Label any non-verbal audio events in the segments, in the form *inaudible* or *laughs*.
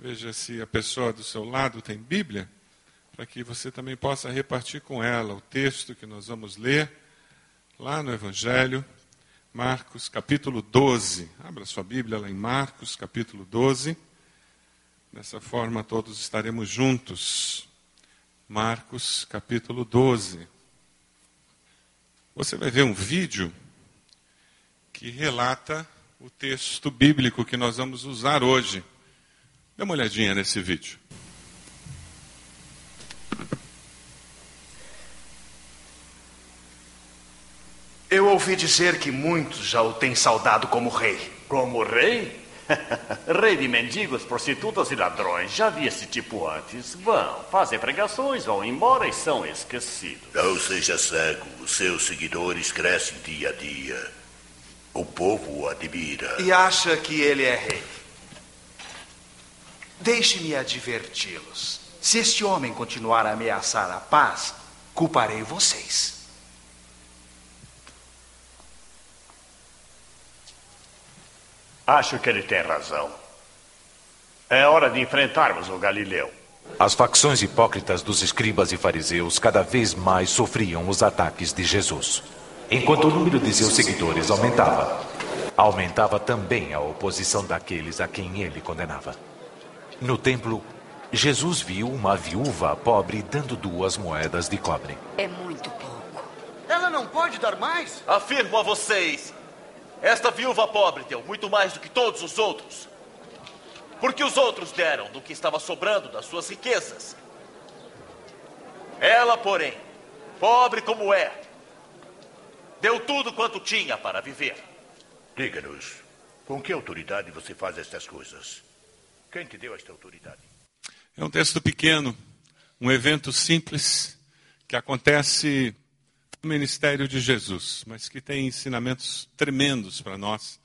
Veja se a pessoa do seu lado tem Bíblia, para que você também possa repartir com ela o texto que nós vamos ler lá no Evangelho, Marcos capítulo 12. Abra sua Bíblia lá em Marcos capítulo 12. Dessa forma todos estaremos juntos. Marcos capítulo 12. Você vai ver um vídeo que relata o texto bíblico que nós vamos usar hoje. Dê uma olhadinha nesse vídeo. Eu ouvi dizer que muitos já o têm saudado como rei. Como rei? *laughs* rei de mendigos, prostitutas e ladrões. Já vi esse tipo antes. Vão, fazem pregações, vão embora e são esquecidos. Não seja cego. Seus seguidores crescem dia a dia. O povo o admira. E acha que ele é rei. Deixe-me adverti-los. Se este homem continuar a ameaçar a paz, culparei vocês. Acho que ele tem razão. É hora de enfrentarmos o Galileu. As facções hipócritas dos escribas e fariseus cada vez mais sofriam os ataques de Jesus. Enquanto o número de seus seguidores aumentava, aumentava também a oposição daqueles a quem ele condenava. No templo, Jesus viu uma viúva pobre dando duas moedas de cobre. É muito pouco. Ela não pode dar mais? Afirmo a vocês: esta viúva pobre deu muito mais do que todos os outros. Porque os outros deram do que estava sobrando das suas riquezas. Ela, porém, pobre como é, deu tudo quanto tinha para viver. Diga-nos, com que autoridade você faz estas coisas? Quem te deu esta autoridade? É um texto pequeno, um evento simples que acontece no ministério de Jesus, mas que tem ensinamentos tremendos para nós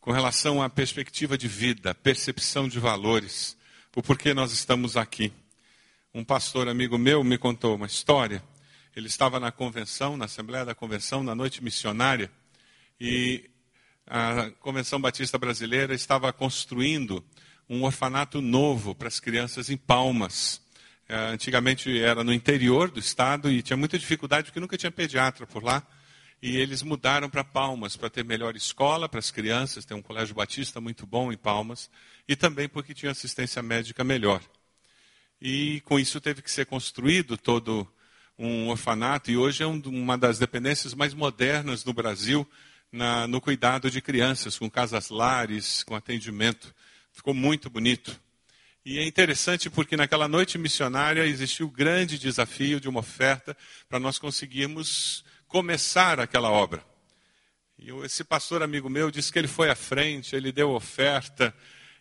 com relação à perspectiva de vida, percepção de valores, o porquê nós estamos aqui. Um pastor amigo meu me contou uma história. Ele estava na convenção, na Assembleia da Convenção, na noite missionária, e a Convenção Batista Brasileira estava construindo um orfanato novo para as crianças em Palmas. É, antigamente era no interior do estado e tinha muita dificuldade porque nunca tinha pediatra por lá. E eles mudaram para Palmas para ter melhor escola para as crianças, tem um colégio batista muito bom em Palmas, e também porque tinha assistência médica melhor. E com isso teve que ser construído todo um orfanato, e hoje é um, uma das dependências mais modernas no Brasil na, no cuidado de crianças, com casas lares, com atendimento. Ficou muito bonito. E é interessante porque naquela noite missionária existiu o grande desafio de uma oferta para nós conseguirmos começar aquela obra. E esse pastor amigo meu disse que ele foi à frente, ele deu oferta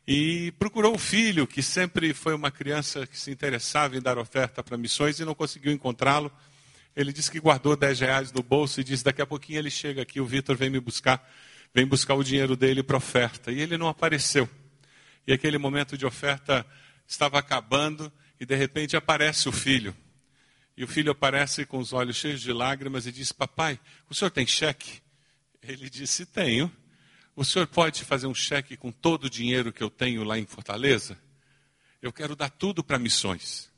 e procurou um filho que sempre foi uma criança que se interessava em dar oferta para missões e não conseguiu encontrá-lo. Ele disse que guardou 10 reais no bolso e disse: daqui a pouquinho ele chega aqui, o Vitor vem me buscar, vem buscar o dinheiro dele para oferta. E ele não apareceu. E aquele momento de oferta estava acabando e de repente aparece o filho. E o filho aparece com os olhos cheios de lágrimas e diz: Papai, o senhor tem cheque? Ele disse: Tenho. O senhor pode fazer um cheque com todo o dinheiro que eu tenho lá em Fortaleza? Eu quero dar tudo para missões.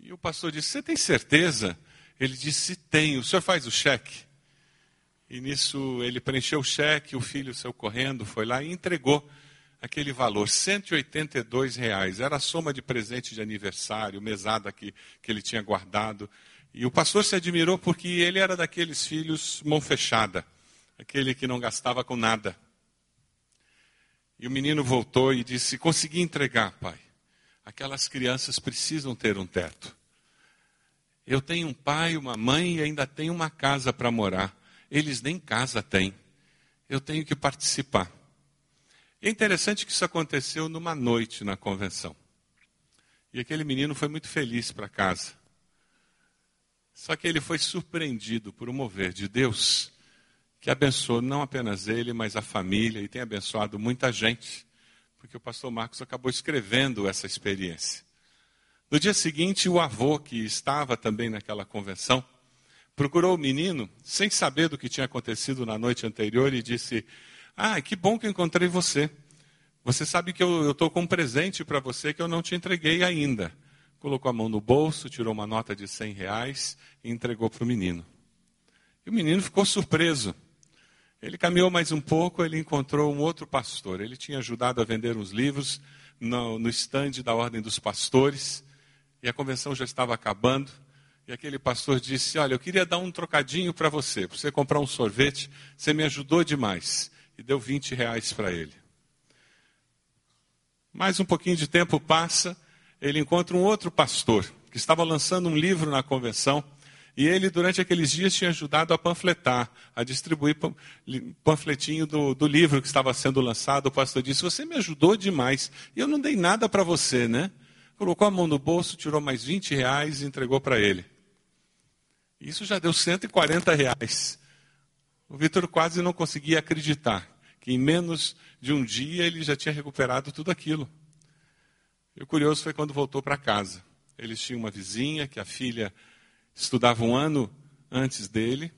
E o pastor disse: Você tem certeza? Ele disse: Tenho. O senhor faz o cheque? E nisso ele preencheu o cheque, o filho saiu correndo, foi lá e entregou aquele valor, 182 reais. Era a soma de presente de aniversário, mesada que, que ele tinha guardado. E o pastor se admirou porque ele era daqueles filhos mão fechada, aquele que não gastava com nada. E o menino voltou e disse: Consegui entregar, pai. Aquelas crianças precisam ter um teto. Eu tenho um pai, uma mãe e ainda tenho uma casa para morar. Eles nem casa têm. Eu tenho que participar. É interessante que isso aconteceu numa noite na convenção. E aquele menino foi muito feliz para casa. Só que ele foi surpreendido por um mover de Deus que abençoou não apenas ele, mas a família e tem abençoado muita gente, porque o pastor Marcos acabou escrevendo essa experiência. No dia seguinte, o avô, que estava também naquela convenção, procurou o menino, sem saber do que tinha acontecido na noite anterior, e disse: ah, que bom que eu encontrei você. Você sabe que eu estou com um presente para você que eu não te entreguei ainda. Colocou a mão no bolso, tirou uma nota de 100 reais e entregou para o menino. E o menino ficou surpreso. Ele caminhou mais um pouco, ele encontrou um outro pastor. Ele tinha ajudado a vender uns livros no, no estande da Ordem dos Pastores. E a convenção já estava acabando. E aquele pastor disse: Olha, eu queria dar um trocadinho para você, para você comprar um sorvete. Você me ajudou demais. E deu 20 reais para ele. Mais um pouquinho de tempo passa, ele encontra um outro pastor que estava lançando um livro na convenção. E ele, durante aqueles dias, tinha ajudado a panfletar, a distribuir panfletinho do, do livro que estava sendo lançado. O pastor disse: Você me ajudou demais. E eu não dei nada para você, né? Colocou a mão no bolso, tirou mais 20 reais e entregou para ele. Isso já deu 140 reais. O Vitor quase não conseguia acreditar que em menos de um dia ele já tinha recuperado tudo aquilo. E o curioso foi quando voltou para casa. Eles tinham uma vizinha que a filha estudava um ano antes dele.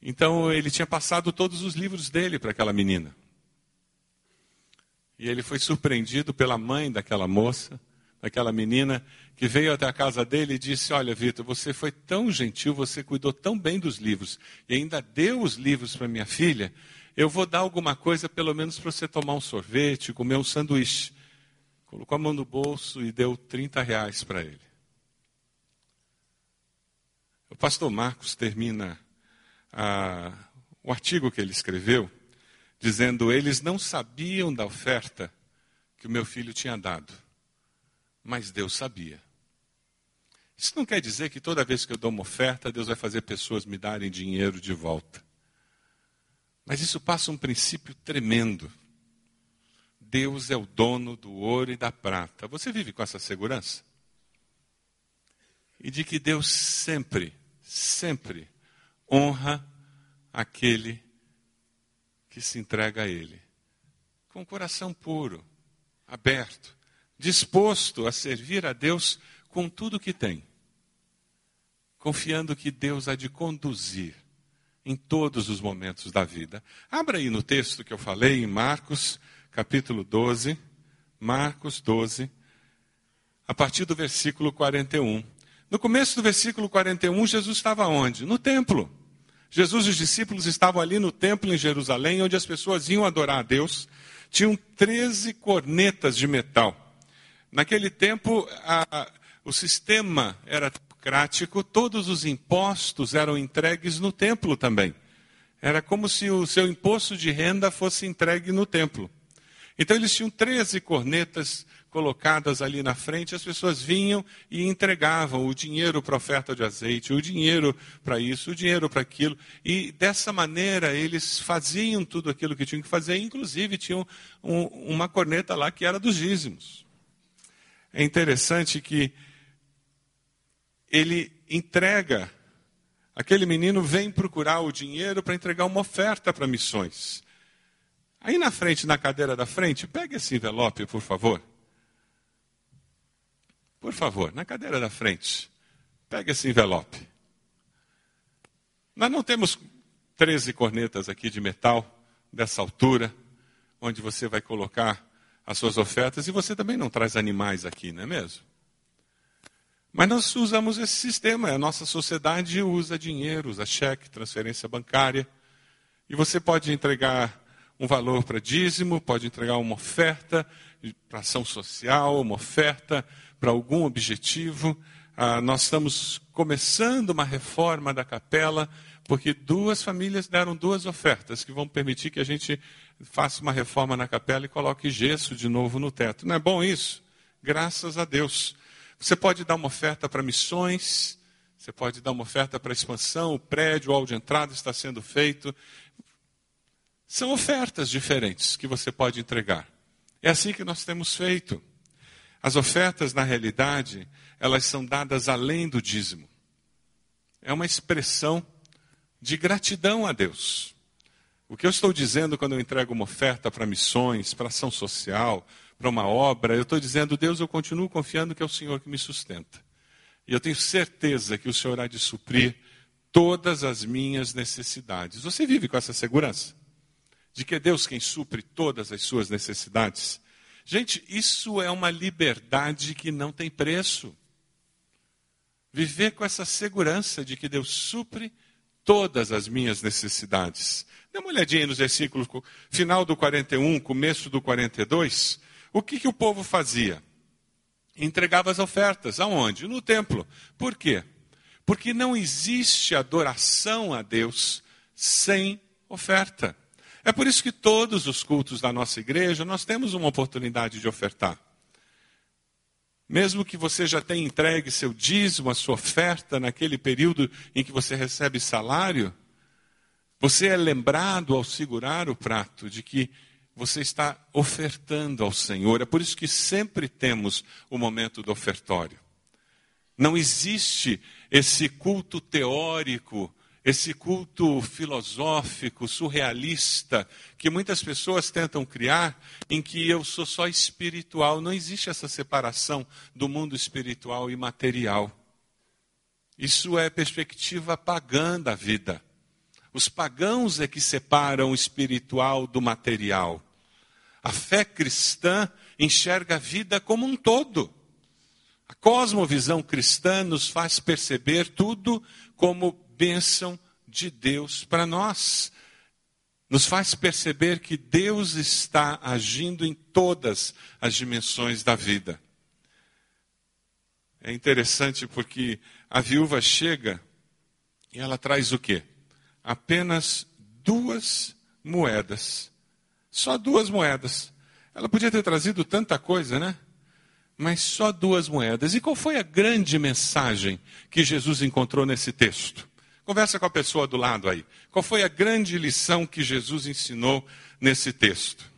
Então ele tinha passado todos os livros dele para aquela menina. E ele foi surpreendido pela mãe daquela moça, daquela menina, que veio até a casa dele e disse: Olha, Vitor, você foi tão gentil, você cuidou tão bem dos livros e ainda deu os livros para minha filha eu vou dar alguma coisa, pelo menos para você tomar um sorvete, comer um sanduíche. Colocou a mão no bolso e deu 30 reais para ele. O pastor Marcos termina ah, o artigo que ele escreveu dizendo: Eles não sabiam da oferta que o meu filho tinha dado, mas Deus sabia. Isso não quer dizer que toda vez que eu dou uma oferta, Deus vai fazer pessoas me darem dinheiro de volta. Mas isso passa um princípio tremendo. Deus é o dono do ouro e da prata. Você vive com essa segurança? E de que Deus sempre, sempre honra aquele que se entrega a Ele. Com o coração puro, aberto, disposto a servir a Deus com tudo que tem, confiando que Deus há de conduzir em todos os momentos da vida. Abra aí no texto que eu falei, em Marcos, capítulo 12, Marcos 12, a partir do versículo 41. No começo do versículo 41, Jesus estava onde? No templo. Jesus e os discípulos estavam ali no templo em Jerusalém, onde as pessoas iam adorar a Deus. Tinham 13 cornetas de metal. Naquele tempo, a, o sistema era democrático, todos os impostos eram entregues no templo também. Era como se o seu imposto de renda fosse entregue no templo. Então eles tinham 13 cornetas colocadas ali na frente, as pessoas vinham e entregavam o dinheiro para oferta de azeite, o dinheiro para isso, o dinheiro para aquilo. E dessa maneira eles faziam tudo aquilo que tinham que fazer, inclusive tinham um, uma corneta lá que era dos dízimos. É interessante que ele entrega, aquele menino vem procurar o dinheiro para entregar uma oferta para missões. Aí na frente, na cadeira da frente, pega esse envelope, por favor. Por favor, na cadeira da frente, pega esse envelope. Nós não temos 13 cornetas aqui de metal dessa altura, onde você vai colocar as suas ofertas, e você também não traz animais aqui, não é mesmo? Mas nós usamos esse sistema, a nossa sociedade usa dinheiro, usa cheque, transferência bancária. E você pode entregar um valor para dízimo, pode entregar uma oferta para ação social, uma oferta para algum objetivo. Ah, nós estamos começando uma reforma da capela, porque duas famílias deram duas ofertas que vão permitir que a gente faça uma reforma na capela e coloque gesso de novo no teto. Não é bom isso? Graças a Deus. Você pode dar uma oferta para missões, você pode dar uma oferta para expansão, o prédio, o hall de entrada está sendo feito. São ofertas diferentes que você pode entregar. É assim que nós temos feito. As ofertas, na realidade, elas são dadas além do dízimo. É uma expressão de gratidão a Deus. O que eu estou dizendo quando eu entrego uma oferta para missões, para ação social, para uma obra, eu estou dizendo, Deus, eu continuo confiando que é o Senhor que me sustenta. E eu tenho certeza que o Senhor há de suprir todas as minhas necessidades. Você vive com essa segurança? de que é Deus quem supre todas as suas necessidades. Gente, isso é uma liberdade que não tem preço. Viver com essa segurança de que Deus supre todas as minhas necessidades. Dê uma olhadinha nos versículos, final do 41, começo do 42. O que, que o povo fazia? Entregava as ofertas. Aonde? No templo. Por quê? Porque não existe adoração a Deus sem oferta. É por isso que todos os cultos da nossa igreja nós temos uma oportunidade de ofertar. Mesmo que você já tenha entregue seu dízimo, a sua oferta naquele período em que você recebe salário, você é lembrado ao segurar o prato de que você está ofertando ao Senhor. É por isso que sempre temos o momento do ofertório. Não existe esse culto teórico esse culto filosófico, surrealista, que muitas pessoas tentam criar, em que eu sou só espiritual. Não existe essa separação do mundo espiritual e material. Isso é perspectiva pagã da vida. Os pagãos é que separam o espiritual do material. A fé cristã enxerga a vida como um todo. A cosmovisão cristã nos faz perceber tudo como bênção de Deus para nós. Nos faz perceber que Deus está agindo em todas as dimensões da vida. É interessante porque a viúva chega e ela traz o quê? Apenas duas moedas. Só duas moedas. Ela podia ter trazido tanta coisa, né? Mas só duas moedas. E qual foi a grande mensagem que Jesus encontrou nesse texto? Conversa com a pessoa do lado aí. Qual foi a grande lição que Jesus ensinou nesse texto?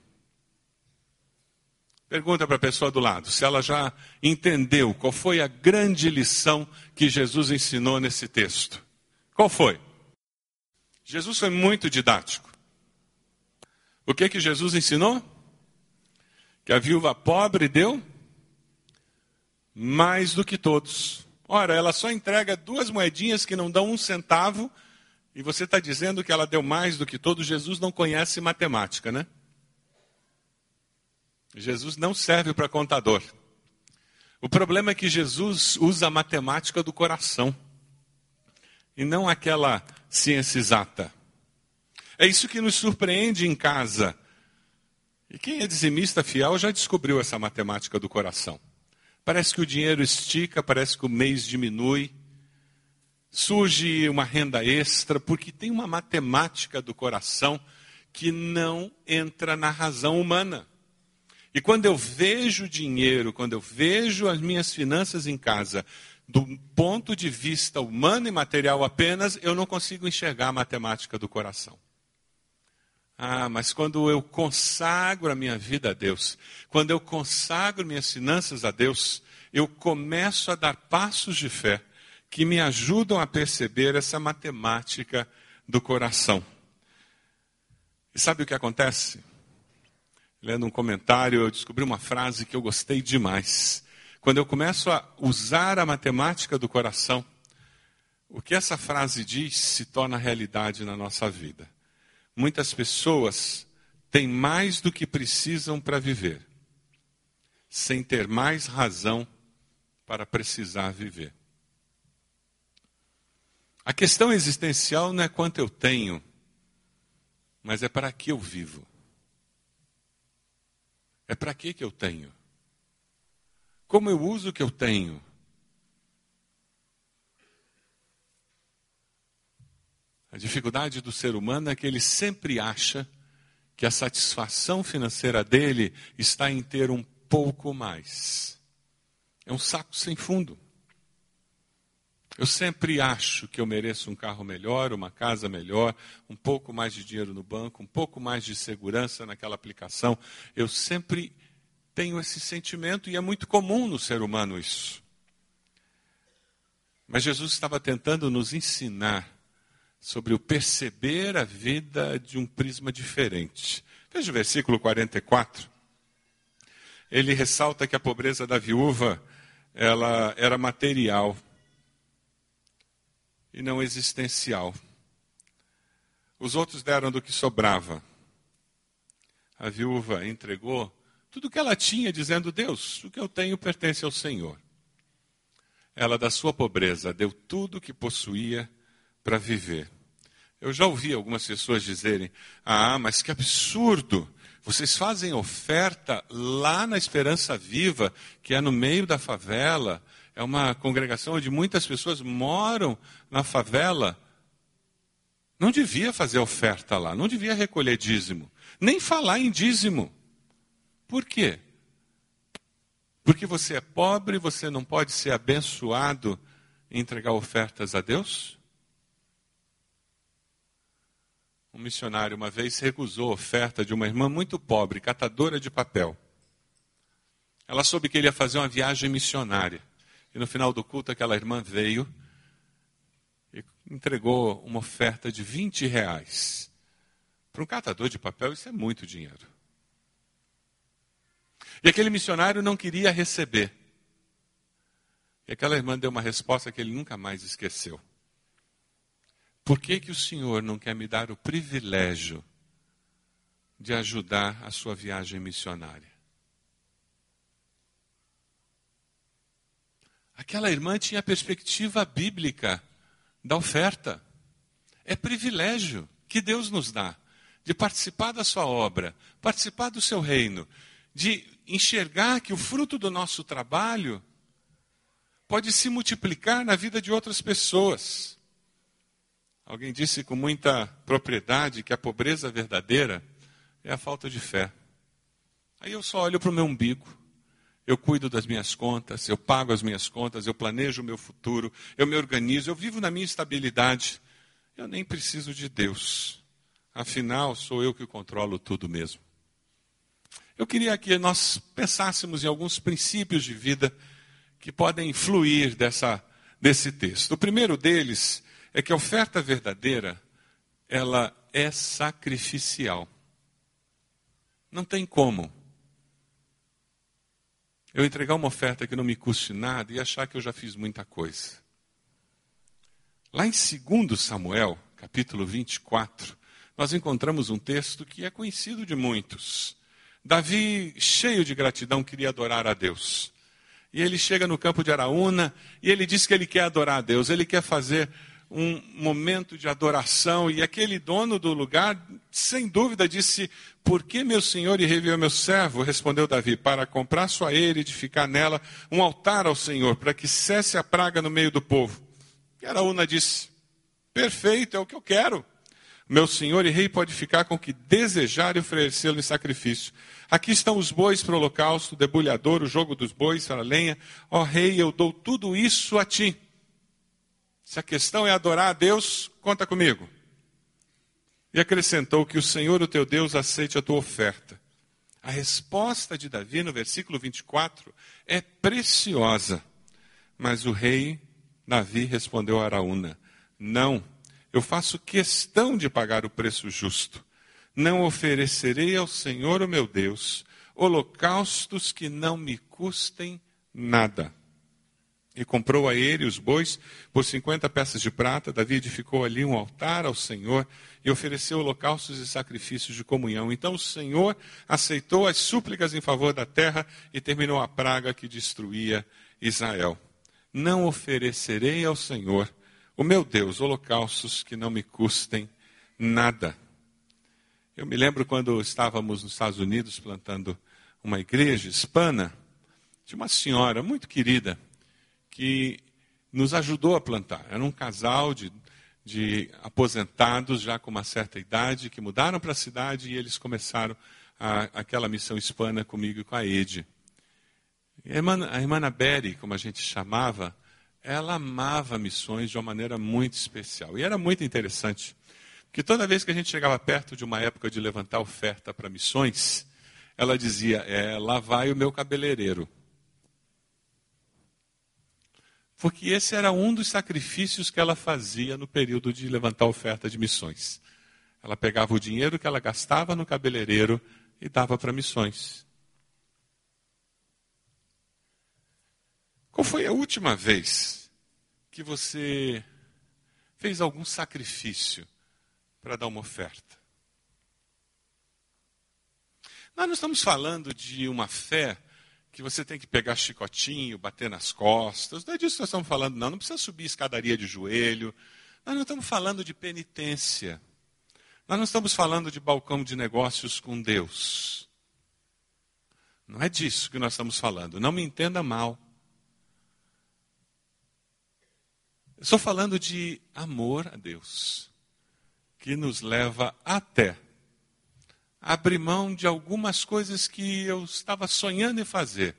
Pergunta para a pessoa do lado se ela já entendeu qual foi a grande lição que Jesus ensinou nesse texto. Qual foi? Jesus foi muito didático. O que que Jesus ensinou? Que a viúva pobre deu mais do que todos. Ora, ela só entrega duas moedinhas que não dão um centavo, e você está dizendo que ela deu mais do que todo. Jesus não conhece matemática, né? Jesus não serve para contador. O problema é que Jesus usa a matemática do coração e não aquela ciência exata. É isso que nos surpreende em casa. E quem é dizimista fiel já descobriu essa matemática do coração. Parece que o dinheiro estica, parece que o mês diminui. Surge uma renda extra, porque tem uma matemática do coração que não entra na razão humana. E quando eu vejo dinheiro, quando eu vejo as minhas finanças em casa, do ponto de vista humano e material apenas, eu não consigo enxergar a matemática do coração. Ah, mas quando eu consagro a minha vida a Deus, quando eu consagro minhas finanças a Deus, eu começo a dar passos de fé que me ajudam a perceber essa matemática do coração. E sabe o que acontece? Lendo um comentário, eu descobri uma frase que eu gostei demais. Quando eu começo a usar a matemática do coração, o que essa frase diz se torna realidade na nossa vida. Muitas pessoas têm mais do que precisam para viver, sem ter mais razão para precisar viver. A questão existencial não é quanto eu tenho, mas é para que eu vivo. É para que que eu tenho? Como eu uso o que eu tenho? A dificuldade do ser humano é que ele sempre acha que a satisfação financeira dele está em ter um pouco mais. É um saco sem fundo. Eu sempre acho que eu mereço um carro melhor, uma casa melhor, um pouco mais de dinheiro no banco, um pouco mais de segurança naquela aplicação. Eu sempre tenho esse sentimento e é muito comum no ser humano isso. Mas Jesus estava tentando nos ensinar sobre o perceber a vida de um prisma diferente. Veja o versículo 44. Ele ressalta que a pobreza da viúva ela era material e não existencial. Os outros deram do que sobrava. a viúva entregou tudo que ela tinha, dizendo: Deus, o que eu tenho pertence ao Senhor. Ela, da sua pobreza, deu tudo o que possuía para viver. Eu já ouvi algumas pessoas dizerem: Ah, mas que absurdo! Vocês fazem oferta lá na Esperança Viva, que é no meio da favela, é uma congregação onde muitas pessoas moram na favela. Não devia fazer oferta lá, não devia recolher dízimo, nem falar em dízimo. Por quê? Porque você é pobre, você não pode ser abençoado em entregar ofertas a Deus? Um missionário uma vez recusou a oferta de uma irmã muito pobre, catadora de papel. Ela soube que ele ia fazer uma viagem missionária. E no final do culto, aquela irmã veio e entregou uma oferta de 20 reais. Para um catador de papel, isso é muito dinheiro. E aquele missionário não queria receber. E aquela irmã deu uma resposta que ele nunca mais esqueceu. Por que, que o Senhor não quer me dar o privilégio de ajudar a sua viagem missionária? Aquela irmã tinha perspectiva bíblica da oferta. É privilégio que Deus nos dá de participar da sua obra, participar do seu reino, de enxergar que o fruto do nosso trabalho pode se multiplicar na vida de outras pessoas. Alguém disse com muita propriedade que a pobreza verdadeira é a falta de fé. Aí eu só olho para o meu umbigo, eu cuido das minhas contas, eu pago as minhas contas, eu planejo o meu futuro, eu me organizo, eu vivo na minha estabilidade. Eu nem preciso de Deus. Afinal, sou eu que controlo tudo mesmo. Eu queria que nós pensássemos em alguns princípios de vida que podem fluir dessa, desse texto. O primeiro deles é que a oferta verdadeira, ela é sacrificial. Não tem como eu entregar uma oferta que não me custe nada e achar que eu já fiz muita coisa. Lá em 2 Samuel, capítulo 24, nós encontramos um texto que é conhecido de muitos. Davi, cheio de gratidão, queria adorar a Deus. E ele chega no campo de Araúna e ele diz que ele quer adorar a Deus, ele quer fazer um momento de adoração, e aquele dono do lugar, sem dúvida, disse: Por que meu senhor e rei meu servo? Respondeu Davi: Para comprar sua eira e edificar nela um altar ao Senhor, para que cesse a praga no meio do povo. E Araúna disse: Perfeito, é o que eu quero. Meu senhor e rei pode ficar com o que desejar e oferecê-lo em sacrifício. Aqui estão os bois para o holocausto, o debulhador, o jogo dos bois para a lenha. Ó rei, eu dou tudo isso a ti. Se a questão é adorar a Deus, conta comigo. E acrescentou que o Senhor, o teu Deus, aceite a tua oferta. A resposta de Davi no versículo 24 é preciosa. Mas o rei Davi respondeu a Araúna: Não, eu faço questão de pagar o preço justo. Não oferecerei ao Senhor, o meu Deus, holocaustos que não me custem nada. E comprou a ele os bois por 50 peças de prata. Davi edificou ali um altar ao Senhor e ofereceu holocaustos e sacrifícios de comunhão. Então o Senhor aceitou as súplicas em favor da terra e terminou a praga que destruía Israel. Não oferecerei ao Senhor, o meu Deus, holocaustos que não me custem nada. Eu me lembro quando estávamos nos Estados Unidos plantando uma igreja hispana, de uma senhora muito querida que nos ajudou a plantar. Era um casal de, de aposentados já com uma certa idade que mudaram para a cidade e eles começaram a, aquela missão hispana comigo e com a Ede. A irmã, a irmã Berry, como a gente chamava, ela amava missões de uma maneira muito especial. E era muito interessante, porque toda vez que a gente chegava perto de uma época de levantar oferta para missões, ela dizia: é, lá vai o meu cabeleireiro. Porque esse era um dos sacrifícios que ela fazia no período de levantar oferta de missões. Ela pegava o dinheiro que ela gastava no cabeleireiro e dava para missões. Qual foi a última vez que você fez algum sacrifício para dar uma oferta? Nós não estamos falando de uma fé que você tem que pegar chicotinho, bater nas costas. Não é disso que nós estamos falando, não. Não precisa subir escadaria de joelho. Nós não estamos falando de penitência. Nós não estamos falando de balcão de negócios com Deus. Não é disso que nós estamos falando. Não me entenda mal. Estou falando de amor a Deus, que nos leva até abrir mão de algumas coisas que eu estava sonhando em fazer,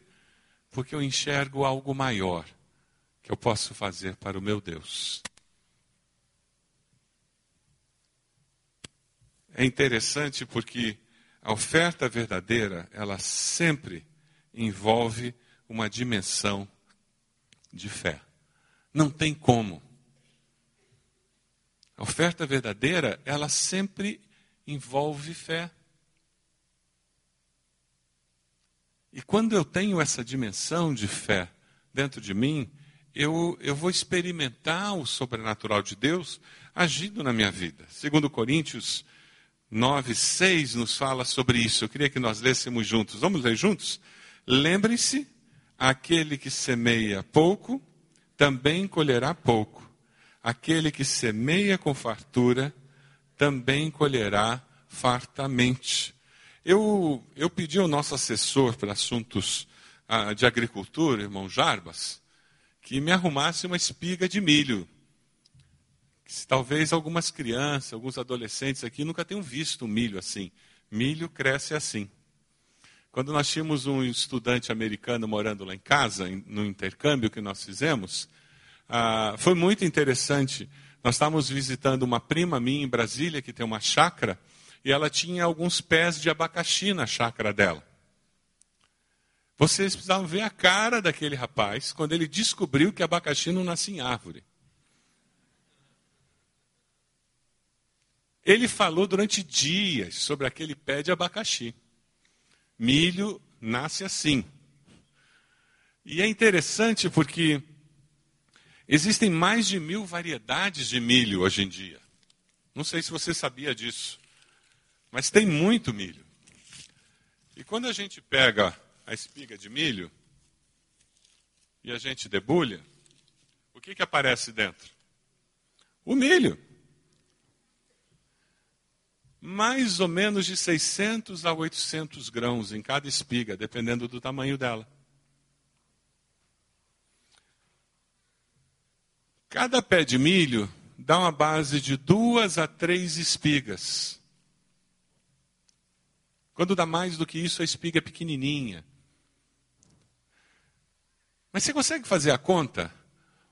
porque eu enxergo algo maior que eu posso fazer para o meu Deus. É interessante porque a oferta verdadeira, ela sempre envolve uma dimensão de fé. Não tem como. A oferta verdadeira, ela sempre envolve fé. E quando eu tenho essa dimensão de fé dentro de mim, eu, eu vou experimentar o sobrenatural de Deus agindo na minha vida. Segundo Coríntios 9, 6 nos fala sobre isso. Eu queria que nós lêssemos juntos. Vamos ler juntos? Lembre-se, aquele que semeia pouco, também colherá pouco. Aquele que semeia com fartura, também colherá fartamente. Eu, eu pedi ao nosso assessor para assuntos ah, de agricultura, irmão Jarbas, que me arrumasse uma espiga de milho. Talvez algumas crianças, alguns adolescentes aqui nunca tenham visto milho assim. Milho cresce assim. Quando nós tínhamos um estudante americano morando lá em casa, no intercâmbio que nós fizemos, ah, foi muito interessante. Nós estávamos visitando uma prima minha em Brasília, que tem uma chácara, e ela tinha alguns pés de abacaxi na chácara dela. Vocês precisavam ver a cara daquele rapaz quando ele descobriu que abacaxi não nasce em árvore. Ele falou durante dias sobre aquele pé de abacaxi. Milho nasce assim. E é interessante porque existem mais de mil variedades de milho hoje em dia. Não sei se você sabia disso, mas tem muito milho. E quando a gente pega a espiga de milho e a gente debulha, o que, que aparece dentro? O milho mais ou menos de 600 a 800 grãos em cada espiga, dependendo do tamanho dela. Cada pé de milho dá uma base de duas a três espigas. Quando dá mais do que isso, a espiga é pequenininha. Mas você consegue fazer a conta?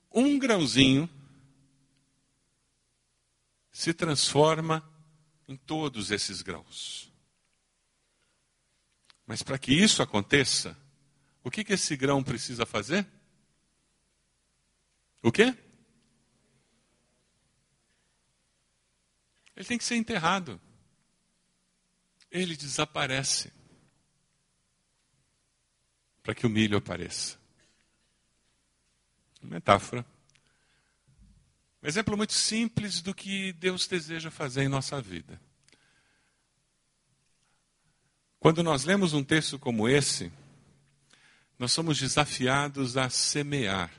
Um grãozinho se transforma em todos esses grãos. Mas para que isso aconteça, o que, que esse grão precisa fazer? O quê? Ele tem que ser enterrado. Ele desaparece para que o milho apareça. Metáfora. Um exemplo muito simples do que Deus deseja fazer em nossa vida. Quando nós lemos um texto como esse, nós somos desafiados a semear,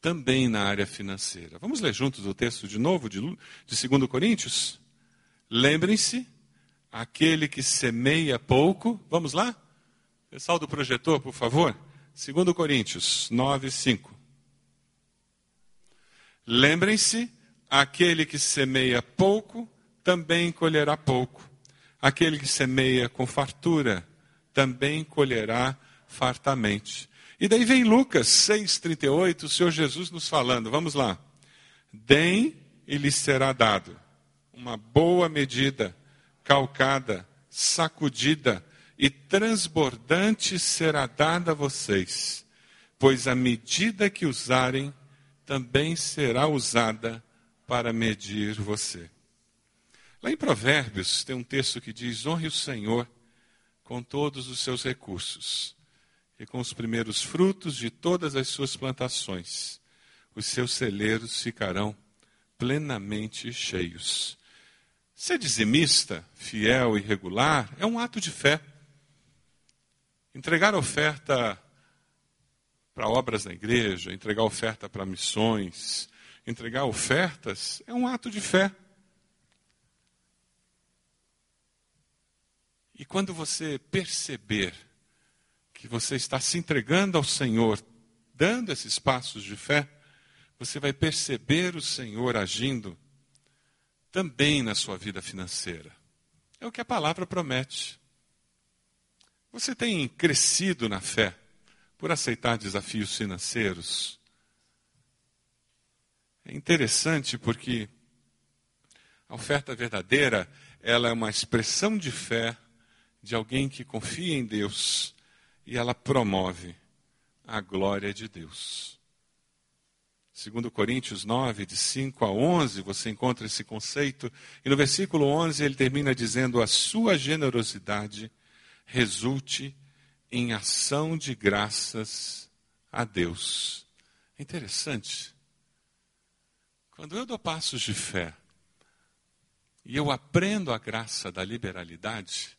também na área financeira. Vamos ler juntos o texto de novo, de, de 2 Coríntios? Lembrem-se, aquele que semeia pouco, vamos lá? Pessoal do projetor, por favor. 2 Coríntios 9, 5. Lembrem-se: aquele que semeia pouco também colherá pouco. Aquele que semeia com fartura também colherá fartamente. E daí vem Lucas 6,38, o Senhor Jesus nos falando. Vamos lá. Deem e lhes será dado uma boa medida, calcada, sacudida e transbordante será dada a vocês, pois a medida que usarem também será usada para medir você. Lá em Provérbios tem um texto que diz: honre o Senhor com todos os seus recursos e com os primeiros frutos de todas as suas plantações. Os seus celeiros ficarão plenamente cheios. Ser dizimista, fiel e regular é um ato de fé. Entregar oferta para obras na igreja, entregar oferta para missões, entregar ofertas é um ato de fé. E quando você perceber que você está se entregando ao Senhor, dando esses passos de fé, você vai perceber o Senhor agindo também na sua vida financeira. É o que a palavra promete. Você tem crescido na fé por aceitar desafios financeiros? É interessante porque a oferta verdadeira, ela é uma expressão de fé de alguém que confia em Deus e ela promove a glória de Deus. Segundo Coríntios 9, de 5 a 11, você encontra esse conceito. E no versículo 11 ele termina dizendo: A sua generosidade resulte em ação de graças a Deus. É interessante. Quando eu dou passos de fé e eu aprendo a graça da liberalidade,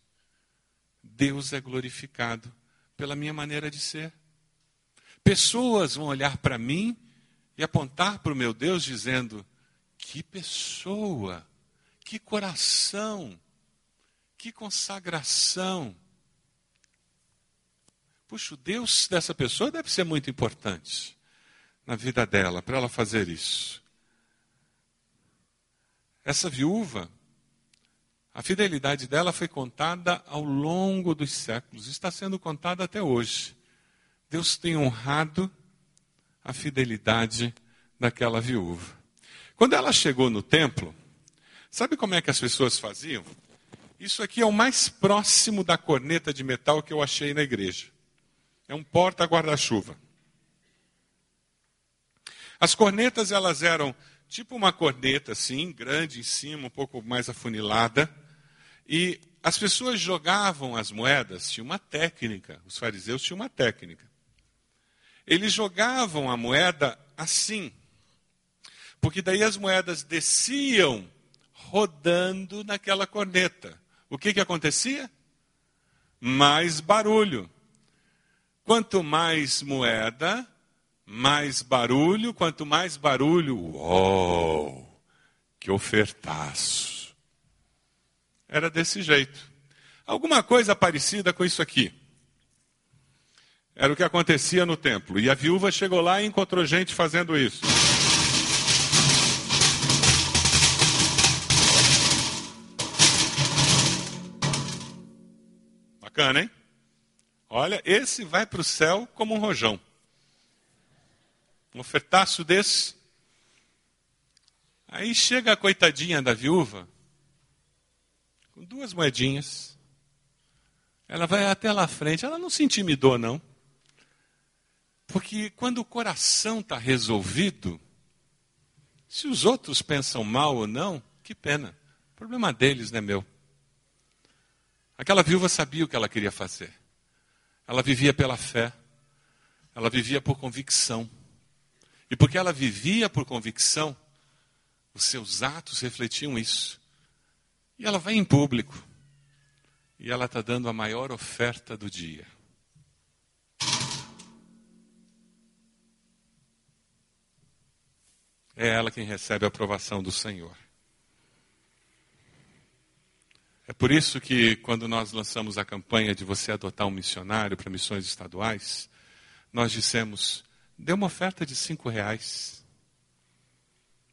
Deus é glorificado pela minha maneira de ser. Pessoas vão olhar para mim e apontar para o meu Deus dizendo: que pessoa, que coração, que consagração. Puxa, o Deus dessa pessoa deve ser muito importante na vida dela, para ela fazer isso. Essa viúva a fidelidade dela foi contada ao longo dos séculos, está sendo contada até hoje. Deus tem honrado a fidelidade daquela viúva. Quando ela chegou no templo, sabe como é que as pessoas faziam? Isso aqui é o mais próximo da corneta de metal que eu achei na igreja. É um porta-guarda-chuva. As cornetas elas eram tipo uma corneta assim, grande em cima, um pouco mais afunilada. E as pessoas jogavam as moedas, tinha uma técnica, os fariseus tinham uma técnica. Eles jogavam a moeda assim, porque daí as moedas desciam rodando naquela corneta. O que, que acontecia? Mais barulho. Quanto mais moeda, mais barulho, quanto mais barulho, uou, que ofertaço. Era desse jeito. Alguma coisa parecida com isso aqui. Era o que acontecia no templo. E a viúva chegou lá e encontrou gente fazendo isso. Bacana, hein? Olha, esse vai para o céu como um rojão. Um ofertaço desse. Aí chega a coitadinha da viúva, com duas moedinhas. Ela vai até lá à frente. Ela não se intimidou, não. Porque quando o coração está resolvido, se os outros pensam mal ou não, que pena. O problema deles não é meu. Aquela viúva sabia o que ela queria fazer. Ela vivia pela fé. Ela vivia por convicção. E porque ela vivia por convicção, os seus atos refletiam isso. E ela vai em público. E ela está dando a maior oferta do dia. É ela quem recebe a aprovação do Senhor. É por isso que, quando nós lançamos a campanha de você adotar um missionário para missões estaduais, nós dissemos: Dê uma oferta de cinco reais.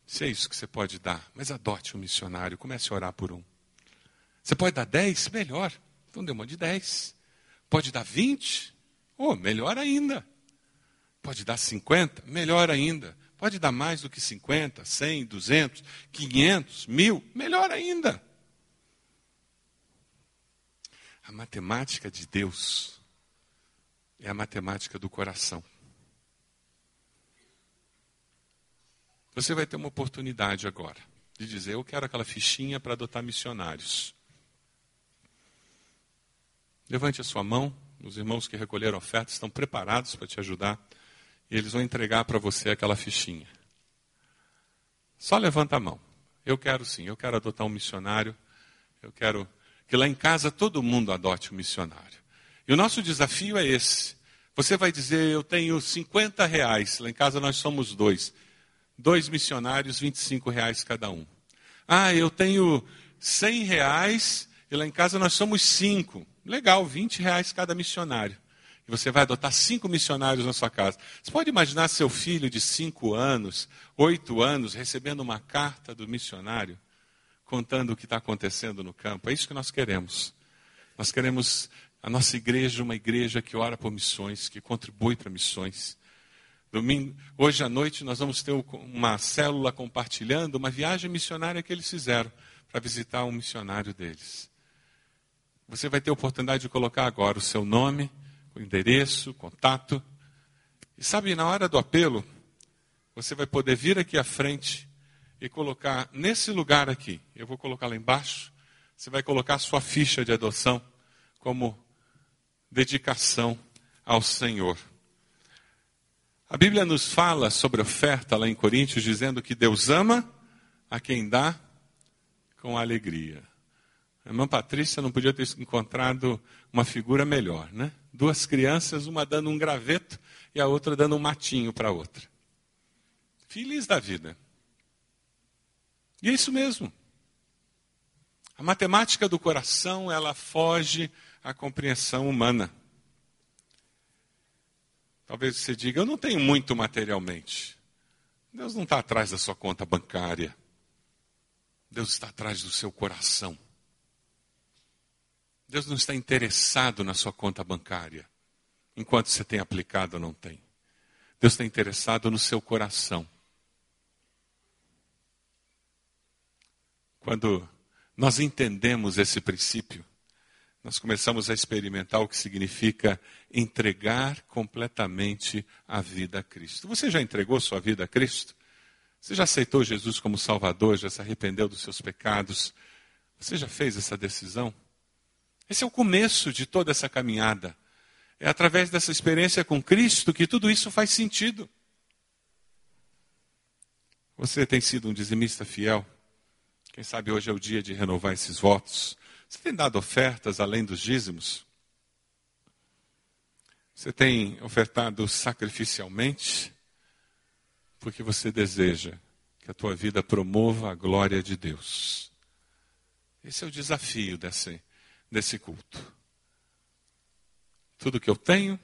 Se é isso que você pode dar, mas adote um missionário, comece a orar por um. Você pode dar dez? Melhor. Então dê uma de dez. Pode dar vinte? Oh, melhor ainda. Pode dar cinquenta? Melhor ainda. Pode dar mais do que cinquenta, cem, duzentos, quinhentos, mil? Melhor ainda. A matemática de Deus é a matemática do coração. Você vai ter uma oportunidade agora de dizer: Eu quero aquela fichinha para adotar missionários. Levante a sua mão. Os irmãos que recolheram oferta estão preparados para te ajudar. E eles vão entregar para você aquela fichinha. Só levanta a mão. Eu quero sim, eu quero adotar um missionário. Eu quero que lá em casa todo mundo adote um missionário. E o nosso desafio é esse. Você vai dizer, eu tenho 50 reais. Lá em casa nós somos dois. Dois missionários, 25 reais cada um. Ah, eu tenho 100 reais e lá em casa nós somos cinco. Legal, 20 reais cada missionário. E você vai adotar cinco missionários na sua casa. Você pode imaginar seu filho de cinco anos, oito anos, recebendo uma carta do missionário, contando o que está acontecendo no campo? É isso que nós queremos. Nós queremos a nossa igreja, uma igreja que ora por missões, que contribui para missões. Domingo, hoje à noite nós vamos ter uma célula compartilhando uma viagem missionária que eles fizeram para visitar um missionário deles. Você vai ter a oportunidade de colocar agora o seu nome, o endereço, o contato. E sabe, na hora do apelo, você vai poder vir aqui à frente e colocar nesse lugar aqui. Eu vou colocar lá embaixo. Você vai colocar sua ficha de adoção como dedicação ao Senhor. A Bíblia nos fala sobre oferta lá em Coríntios, dizendo que Deus ama a quem dá com alegria. A irmã Patrícia não podia ter encontrado uma figura melhor, né? Duas crianças, uma dando um graveto e a outra dando um matinho para a outra. Feliz da vida. E é isso mesmo. A matemática do coração, ela foge à compreensão humana. Talvez você diga, eu não tenho muito materialmente. Deus não está atrás da sua conta bancária. Deus está atrás do seu coração. Deus não está interessado na sua conta bancária, enquanto você tem aplicado ou não tem. Deus está interessado no seu coração. Quando nós entendemos esse princípio, nós começamos a experimentar o que significa entregar completamente a vida a Cristo. Você já entregou sua vida a Cristo? Você já aceitou Jesus como Salvador? Já se arrependeu dos seus pecados? Você já fez essa decisão? Esse é o começo de toda essa caminhada. É através dessa experiência com Cristo que tudo isso faz sentido. Você tem sido um dizimista fiel? Quem sabe hoje é o dia de renovar esses votos. Você tem dado ofertas além dos dízimos? Você tem ofertado sacrificialmente? porque você deseja que a tua vida promova a glória de Deus. Esse é o desafio desse, desse culto. Tudo que eu tenho,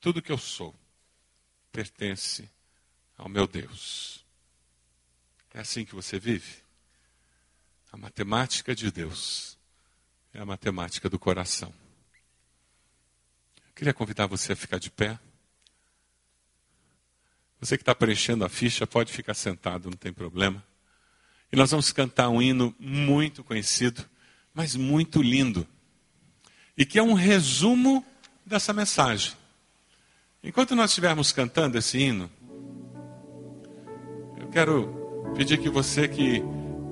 tudo que eu sou, pertence ao meu Deus. É assim que você vive? A matemática de Deus é a matemática do coração. Eu queria convidar você a ficar de pé. Você que está preenchendo a ficha pode ficar sentado, não tem problema. E nós vamos cantar um hino muito conhecido, mas muito lindo. E que é um resumo dessa mensagem. Enquanto nós estivermos cantando esse hino, eu quero pedir que você que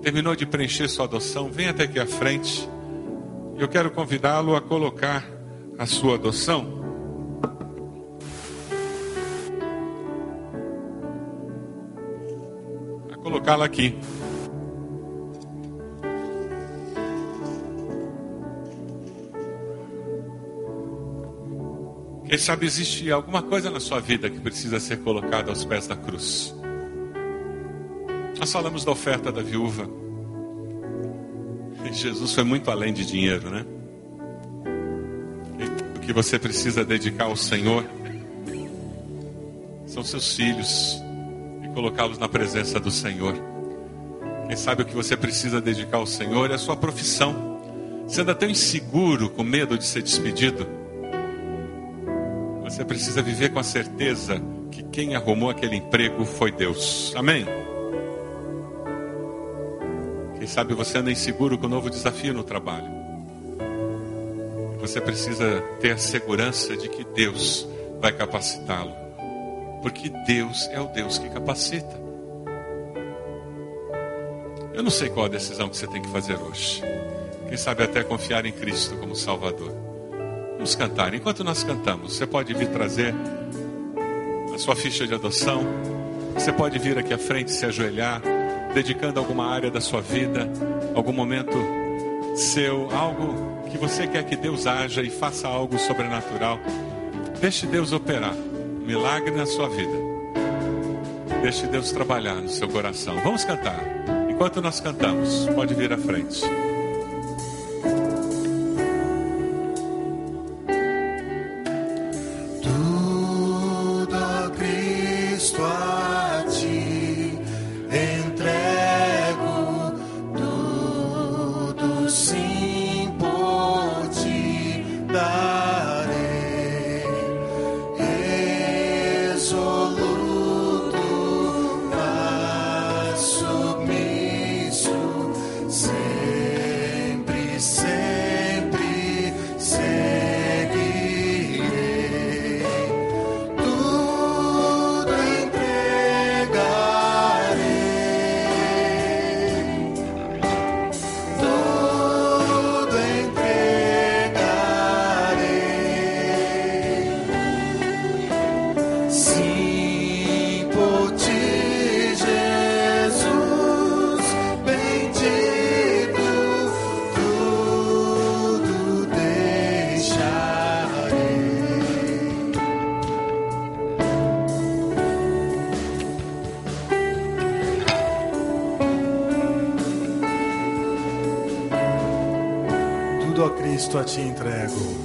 terminou de preencher sua adoção, venha até aqui à frente. Eu quero convidá-lo a colocar a sua adoção colocá-la aqui. Quem sabe existe alguma coisa na sua vida que precisa ser colocada aos pés da cruz. Nós falamos da oferta da viúva. E Jesus foi muito além de dinheiro, né? E o que você precisa dedicar ao Senhor são seus filhos, colocá-los na presença do Senhor. Quem sabe o que você precisa dedicar ao Senhor é a sua profissão. Você anda tão inseguro, com medo de ser despedido. Você precisa viver com a certeza que quem arrumou aquele emprego foi Deus. Amém? Quem sabe você anda inseguro com um novo desafio no trabalho. Você precisa ter a segurança de que Deus vai capacitá-lo. Porque Deus é o Deus que capacita. Eu não sei qual a decisão que você tem que fazer hoje. Quem sabe até confiar em Cristo como Salvador. Vamos cantar. Enquanto nós cantamos, você pode vir trazer a sua ficha de adoção. Você pode vir aqui à frente se ajoelhar. Dedicando alguma área da sua vida, algum momento seu, algo que você quer que Deus haja e faça algo sobrenatural. Deixe Deus operar milagre na sua vida. Deixe Deus trabalhar no seu coração. Vamos cantar. Enquanto nós cantamos, pode vir à frente. Cristo a ti entrego.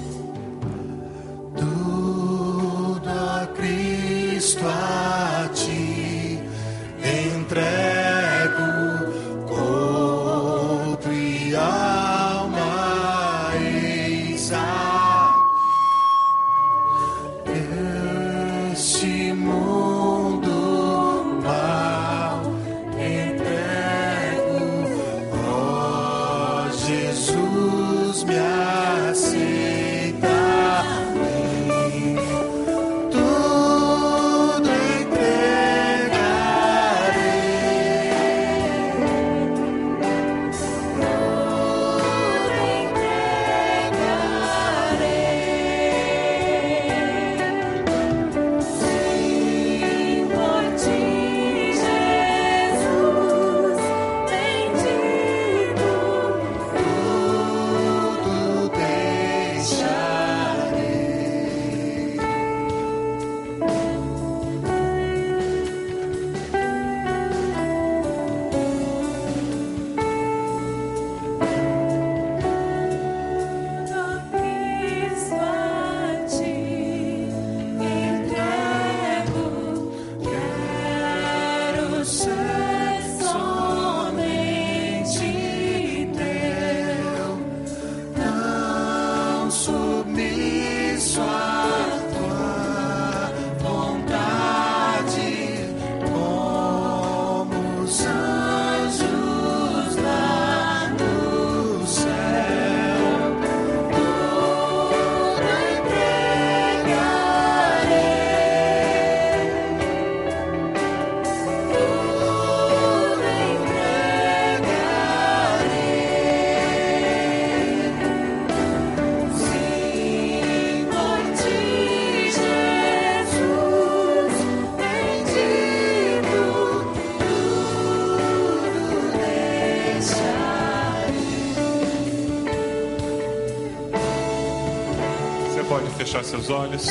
Seus olhos.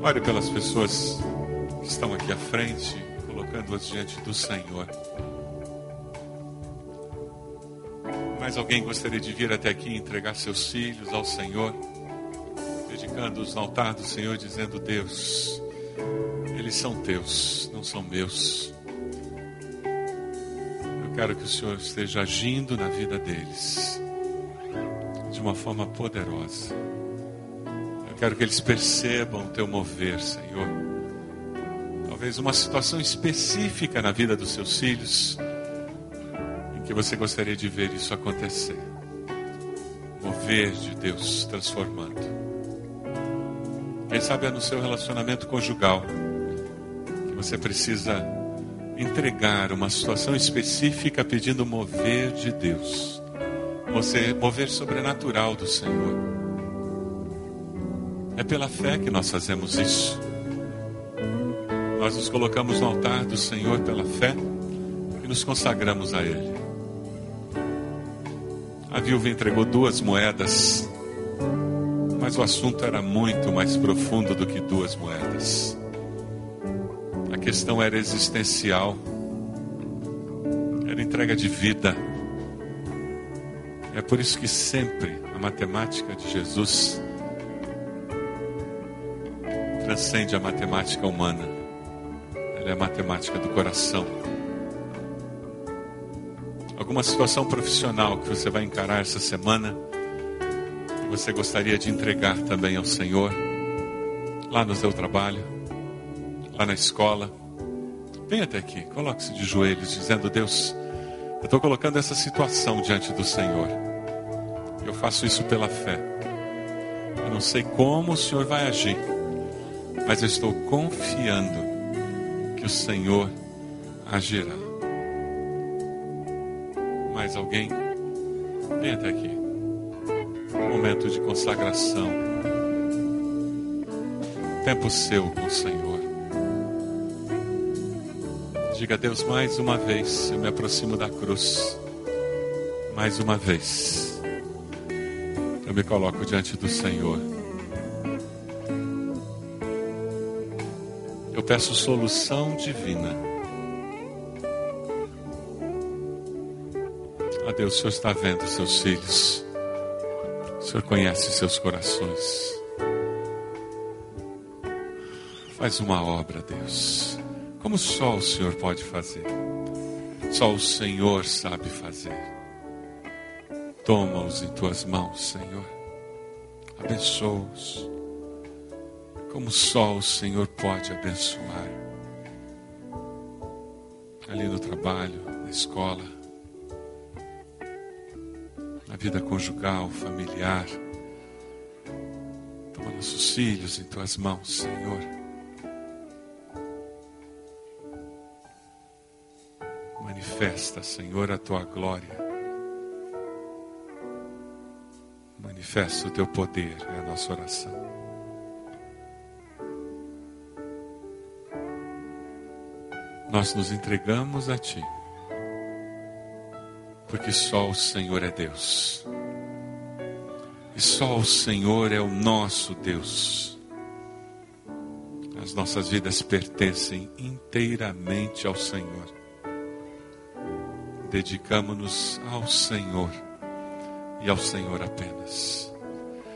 Ore pelas pessoas que estão aqui à frente, colocando-as diante do Senhor. Mais alguém gostaria de vir até aqui entregar seus filhos ao Senhor, dedicando-os no altar do Senhor, dizendo: Deus, eles são teus, não são meus. Eu quero que o Senhor esteja agindo na vida deles de uma forma poderosa. Eu quero que eles percebam o teu mover, Senhor. Talvez uma situação específica na vida dos seus filhos em que você gostaria de ver isso acontecer. Mover de Deus transformando. Quem sabe é no seu relacionamento conjugal que você precisa entregar uma situação específica pedindo mover de Deus. Você mover sobrenatural do Senhor. É pela fé que nós fazemos isso. Nós nos colocamos no altar do Senhor pela fé e nos consagramos a Ele. A viúva entregou duas moedas, mas o assunto era muito mais profundo do que duas moedas. A questão era existencial, era entrega de vida. É por isso que sempre a matemática de Jesus transcende a matemática humana. Ela é a matemática do coração. Alguma situação profissional que você vai encarar essa semana, que você gostaria de entregar também ao Senhor, lá no seu trabalho, lá na escola. Venha até aqui, coloque-se de joelhos, dizendo: Deus, eu estou colocando essa situação diante do Senhor. Eu faço isso pela fé. Eu não sei como o Senhor vai agir, mas eu estou confiando que o Senhor agirá. Mais alguém? Vem até aqui. Momento de consagração. Tempo seu com o Senhor. Diga a Deus mais uma vez, eu me aproximo da cruz. Mais uma vez. Eu me coloco diante do Senhor. Eu peço solução divina. A Deus, o Senhor está vendo seus filhos. O Senhor conhece seus corações. Faz uma obra, Deus, como só o Senhor pode fazer. Só o Senhor sabe fazer. Toma-os em tuas mãos, Senhor. Abençoa-os. Como só o Senhor pode abençoar. Ali no trabalho, na escola, na vida conjugal, familiar. Toma nossos filhos em tuas mãos, Senhor. Manifesta, Senhor, a tua glória. Manifesta o teu poder, é a nossa oração. Nós nos entregamos a Ti, porque só o Senhor é Deus, e só o Senhor é o nosso Deus. As nossas vidas pertencem inteiramente ao Senhor. Dedicamos-nos ao Senhor e ao Senhor apenas.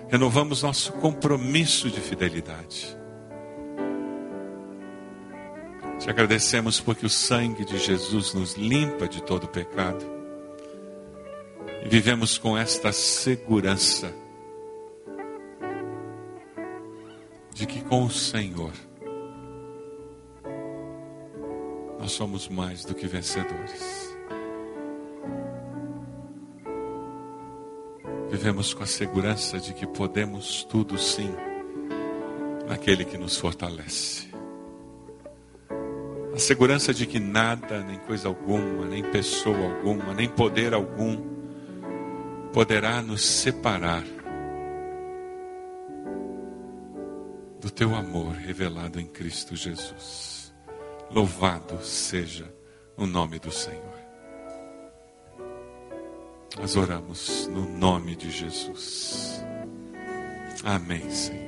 Renovamos nosso compromisso de fidelidade. Te agradecemos porque o sangue de Jesus nos limpa de todo pecado. E vivemos com esta segurança de que com o Senhor nós somos mais do que vencedores. Vivemos com a segurança de que podemos tudo sim naquele que nos fortalece. A segurança de que nada, nem coisa alguma, nem pessoa alguma, nem poder algum poderá nos separar do teu amor revelado em Cristo Jesus. Louvado seja o nome do Senhor. Nós oramos no nome de Jesus. Amém, Senhor.